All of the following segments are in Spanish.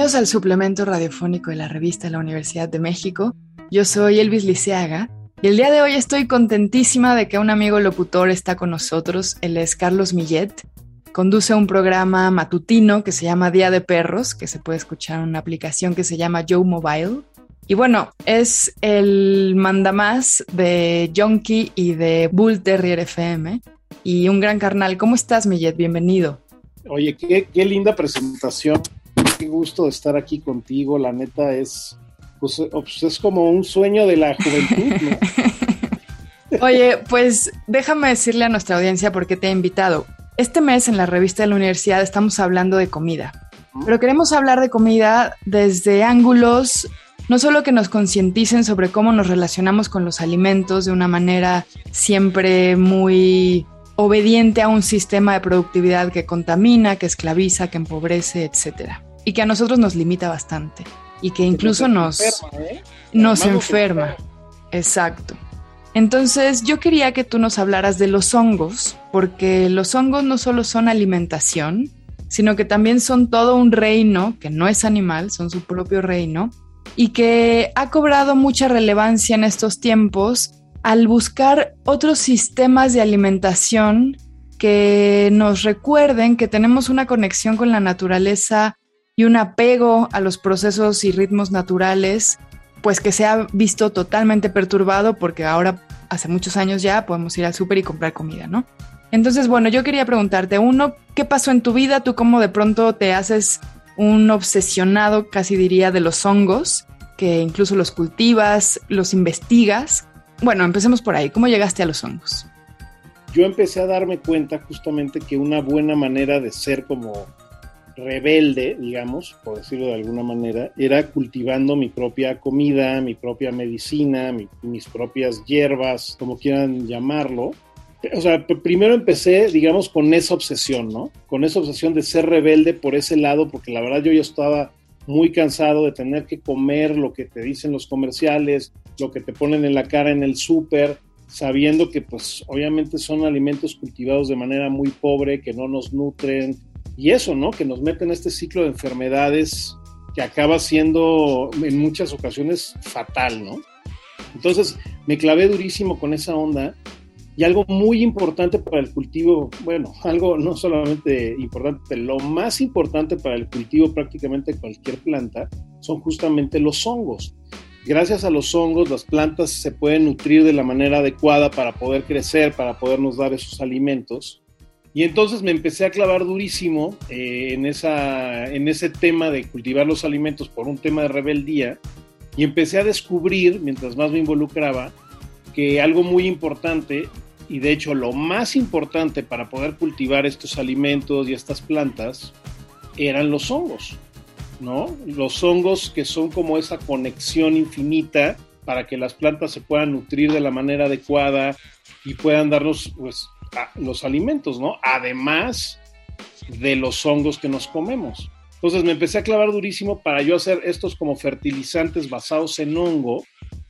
Bienvenidos al suplemento radiofónico de la revista de la Universidad de México. Yo soy Elvis Liceaga y el día de hoy estoy contentísima de que un amigo locutor está con nosotros. Él es Carlos Millet. Conduce un programa matutino que se llama Día de Perros, que se puede escuchar en una aplicación que se llama Joe Mobile. Y bueno, es el mandamás de Junkie y de Bull Terrier FM. Y un gran carnal. ¿Cómo estás, Millet? Bienvenido. Oye, qué linda presentación qué gusto estar aquí contigo. La neta es, pues, pues, es como un sueño de la juventud. Oye, pues déjame decirle a nuestra audiencia por qué te he invitado. Este mes en la revista de la universidad estamos hablando de comida, pero queremos hablar de comida desde ángulos no solo que nos concienticen sobre cómo nos relacionamos con los alimentos de una manera siempre muy obediente a un sistema de productividad que contamina, que esclaviza, que empobrece, etcétera y que a nosotros nos limita bastante y que incluso nos, enferma, ¿eh? nos enferma. Exacto. Entonces yo quería que tú nos hablaras de los hongos, porque los hongos no solo son alimentación, sino que también son todo un reino, que no es animal, son su propio reino, y que ha cobrado mucha relevancia en estos tiempos al buscar otros sistemas de alimentación que nos recuerden que tenemos una conexión con la naturaleza y un apego a los procesos y ritmos naturales, pues que se ha visto totalmente perturbado porque ahora, hace muchos años ya, podemos ir al súper y comprar comida, ¿no? Entonces, bueno, yo quería preguntarte, uno, ¿qué pasó en tu vida? ¿Tú cómo de pronto te haces un obsesionado, casi diría, de los hongos, que incluso los cultivas, los investigas? Bueno, empecemos por ahí. ¿Cómo llegaste a los hongos? Yo empecé a darme cuenta justamente que una buena manera de ser como rebelde, digamos, por decirlo de alguna manera, era cultivando mi propia comida, mi propia medicina, mis propias hierbas, como quieran llamarlo. O sea, primero empecé, digamos, con esa obsesión, ¿no? Con esa obsesión de ser rebelde por ese lado, porque la verdad yo ya estaba muy cansado de tener que comer lo que te dicen los comerciales, lo que te ponen en la cara en el súper, sabiendo que pues obviamente son alimentos cultivados de manera muy pobre, que no nos nutren, y eso, ¿no? Que nos mete en este ciclo de enfermedades que acaba siendo en muchas ocasiones fatal, ¿no? Entonces me clavé durísimo con esa onda y algo muy importante para el cultivo, bueno, algo no solamente importante, lo más importante para el cultivo prácticamente cualquier planta son justamente los hongos. Gracias a los hongos las plantas se pueden nutrir de la manera adecuada para poder crecer, para podernos dar esos alimentos y entonces me empecé a clavar durísimo eh, en, esa, en ese tema de cultivar los alimentos por un tema de rebeldía y empecé a descubrir, mientras más me involucraba, que algo muy importante, y de hecho lo más importante para poder cultivar estos alimentos y estas plantas, eran los hongos, ¿no? Los hongos que son como esa conexión infinita para que las plantas se puedan nutrir de la manera adecuada y puedan darnos, pues, los alimentos, ¿no? Además de los hongos que nos comemos. Entonces me empecé a clavar durísimo para yo hacer estos como fertilizantes basados en hongo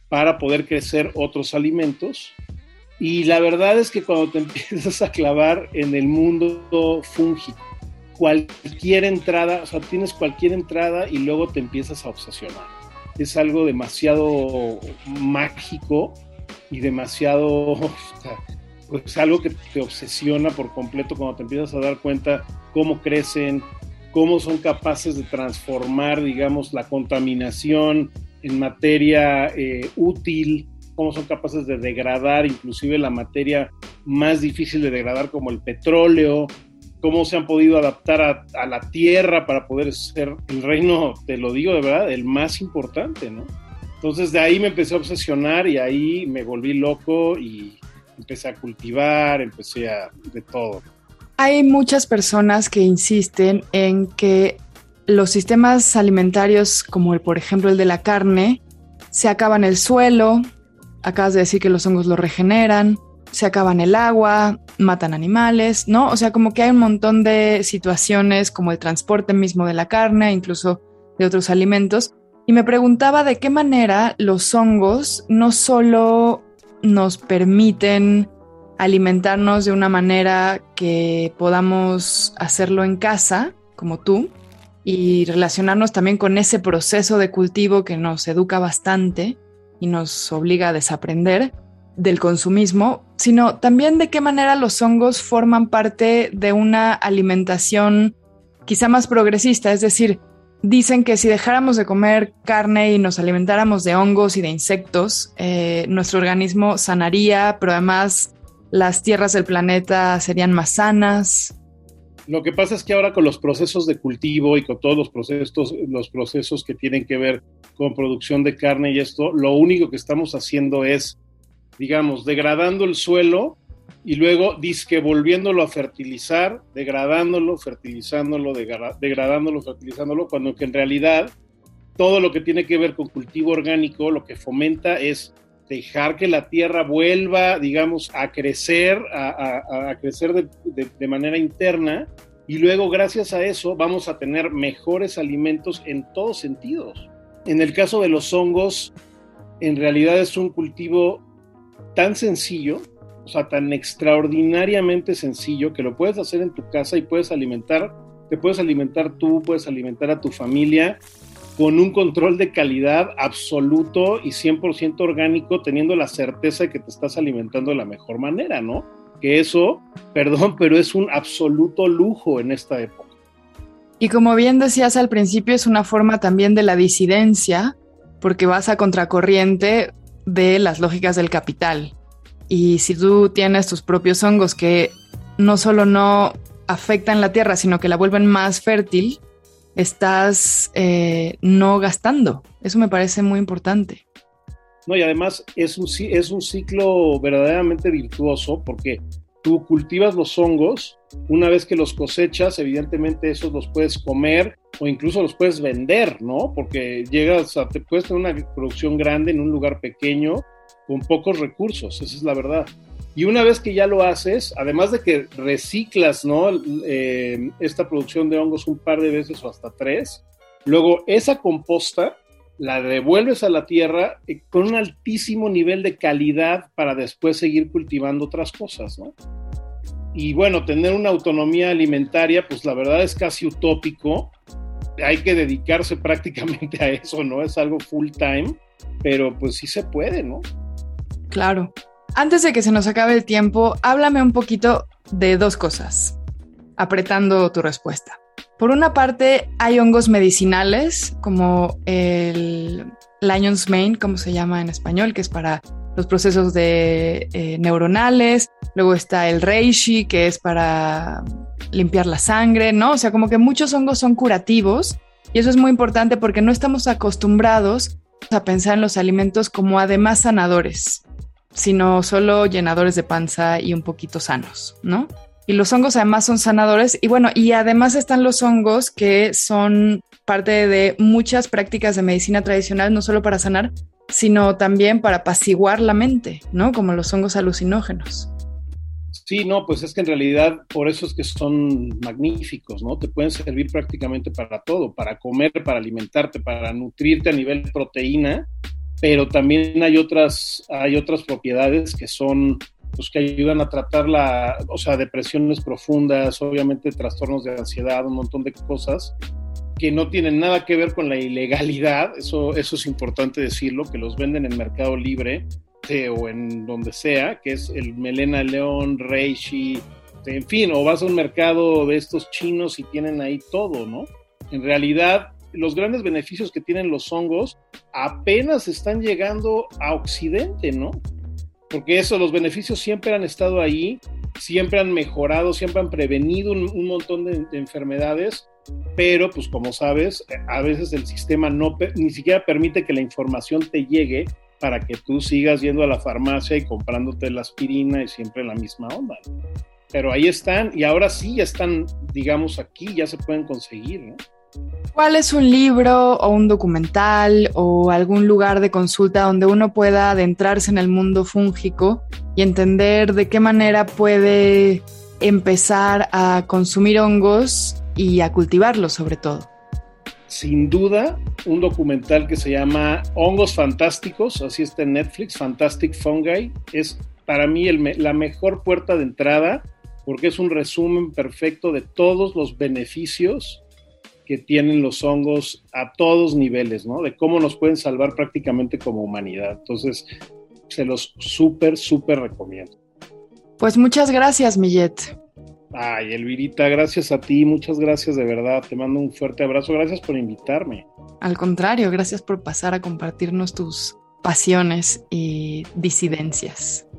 para poder crecer otros alimentos. Y la verdad es que cuando te empiezas a clavar en el mundo fúngico, cualquier entrada, o sea, tienes cualquier entrada y luego te empiezas a obsesionar. Es algo demasiado mágico y demasiado, pues algo que te obsesiona por completo cuando te empiezas a dar cuenta cómo crecen, cómo son capaces de transformar, digamos, la contaminación en materia eh, útil, cómo son capaces de degradar inclusive la materia más difícil de degradar como el petróleo, cómo se han podido adaptar a, a, la tierra para poder ser el reino, te lo digo de verdad, el más importante, ¿no? Entonces de ahí me empecé a obsesionar y ahí me volví loco y empecé a cultivar, empecé a de todo. hay muchas personas que insisten en que los sistemas alimentarios, como el, por ejemplo el de la carne, se acaban el suelo, acabas de decir que los hongos lo regeneran, se acaban el agua, matan animales, ¿no? O sea, como que hay un montón de situaciones como el transporte mismo de la carne, incluso de otros alimentos. Y me preguntaba de qué manera los hongos no solo nos permiten alimentarnos de una manera que podamos hacerlo en casa, como tú, y relacionarnos también con ese proceso de cultivo que nos educa bastante y nos obliga a desaprender del consumismo, sino también de qué manera los hongos forman parte de una alimentación quizá más progresista, es decir, dicen que si dejáramos de comer carne y nos alimentáramos de hongos y de insectos, eh, nuestro organismo sanaría, pero además las tierras del planeta serían más sanas, lo que pasa es que ahora con los procesos de cultivo y con todos los procesos, los procesos que tienen que ver con producción de carne y esto, lo único que estamos haciendo es, digamos, degradando el suelo y luego disque volviéndolo a fertilizar, degradándolo, fertilizándolo, degradándolo, fertilizándolo, cuando que en realidad todo lo que tiene que ver con cultivo orgánico lo que fomenta es dejar que la tierra vuelva, digamos, a crecer, a, crecer de, manera interna y luego gracias a eso vamos a tener mejores alimentos en todos sentidos. En el caso de los hongos, en realidad es un cultivo tan sencillo, o sea, tan extraordinariamente sencillo que lo puedes hacer en tu casa y puedes alimentar, te puedes alimentar tú, puedes alimentar a tu familia con un control de calidad absoluto y 100% orgánico, teniendo la certeza de que te estás alimentando de la mejor manera, ¿no? Que eso, perdón, pero es un absoluto lujo en esta época. Y como bien decías al principio, es una forma también de la disidencia, porque vas a contracorriente de las lógicas del capital. Y si tú tienes tus propios hongos que no solo no afectan la tierra, sino que la vuelven más fértil, estás eh, no gastando. Eso me parece muy importante. No, y además es un, es un ciclo verdaderamente virtuoso porque tú cultivas los hongos, una vez que los cosechas, evidentemente esos los puedes comer o incluso los puedes vender, ¿no? Porque llegas a, te puedes tener una producción grande en un lugar pequeño con pocos recursos, esa es la verdad. Y una vez que ya lo haces, además de que reciclas ¿no? Eh, esta producción de hongos un par de veces o hasta tres, luego esa composta la devuelves a la tierra eh, con un altísimo nivel de calidad para después seguir cultivando otras cosas. ¿no? Y bueno, tener una autonomía alimentaria, pues la verdad es casi utópico. Hay que dedicarse prácticamente a eso, ¿no? Es algo full time, pero pues sí se puede, ¿no? Claro. Antes de que se nos acabe el tiempo, háblame un poquito de dos cosas, apretando tu respuesta. Por una parte, hay hongos medicinales como el Lion's Mane, como se llama en español, que es para los procesos de eh, neuronales. Luego está el reishi, que es para limpiar la sangre, ¿no? O sea, como que muchos hongos son curativos y eso es muy importante porque no estamos acostumbrados a pensar en los alimentos como además sanadores sino solo llenadores de panza y un poquito sanos, ¿no? Y los hongos además son sanadores y bueno, y además están los hongos que son parte de muchas prácticas de medicina tradicional, no solo para sanar, sino también para apaciguar la mente, ¿no? Como los hongos alucinógenos. Sí, no, pues es que en realidad por eso es que son magníficos, ¿no? Te pueden servir prácticamente para todo, para comer, para alimentarte, para nutrirte a nivel proteína pero también hay otras, hay otras propiedades que son, pues que ayudan a tratar la, o sea, depresiones profundas, obviamente trastornos de ansiedad, un montón de cosas que no tienen nada que ver con la ilegalidad, eso, eso es importante decirlo, que los venden en Mercado Libre o en donde sea, que es el melena león, reishi, en fin, o vas a un mercado de estos chinos y tienen ahí todo, ¿no? En realidad, los grandes beneficios que tienen los hongos apenas están llegando a Occidente, ¿no? Porque eso, los beneficios siempre han estado ahí, siempre han mejorado, siempre han prevenido un, montón de, enfermedades, pero pues como sabes, a veces el sistema no ni siquiera permite que la información te llegue para que tú sigas yendo a la farmacia y comprándote la aspirina y siempre la misma onda. pero ahí están y ahora sí ya están, digamos, aquí, ya se pueden conseguir, ¿no? ¿Cuál es un libro o un documental o algún lugar de consulta donde uno pueda adentrarse en el mundo fúngico y entender de qué manera puede empezar a consumir hongos y a cultivarlos sobre todo? Sin duda, un documental que se llama Hongos Fantásticos, así está en Netflix, Fantastic Fungi, es para mí la mejor puerta de entrada porque es un resumen perfecto de todos los beneficios que tienen los hongos a todos niveles, ¿no? De cómo nos pueden salvar prácticamente como humanidad. Entonces, se los súper, súper recomiendo. Pues muchas gracias, Millet. Ay, Elvirita, gracias a ti, muchas gracias de verdad. Te mando un fuerte abrazo, gracias por invitarme. Al contrario, gracias por pasar a compartirnos tus pasiones y disidencias.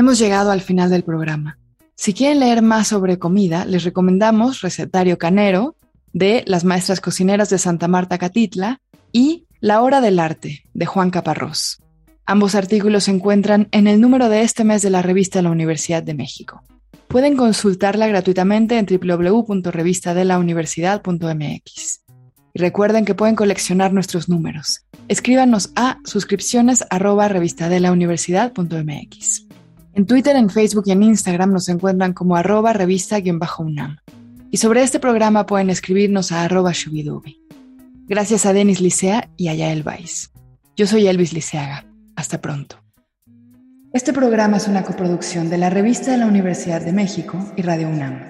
Hemos llegado al final del programa. Si quieren leer más sobre comida, les recomendamos Recetario Canero de las maestras cocineras de Santa Marta Catitla y La Hora del Arte de Juan Caparrós. Ambos artículos se encuentran en el número de este mes de la revista de la Universidad de México. Pueden consultarla gratuitamente en www.revistadelauniversidad.mx. Y recuerden que pueden coleccionar nuestros números. Escríbanos a suscripciones en Twitter, en Facebook y en Instagram nos encuentran como arroba revista-unam. Y sobre este programa pueden escribirnos a arroba shubidubi. Gracias a Denis Licea y a Yael Weiss. Yo soy Elvis Liceaga. Hasta pronto. Este programa es una coproducción de la Revista de la Universidad de México y Radio UNAM.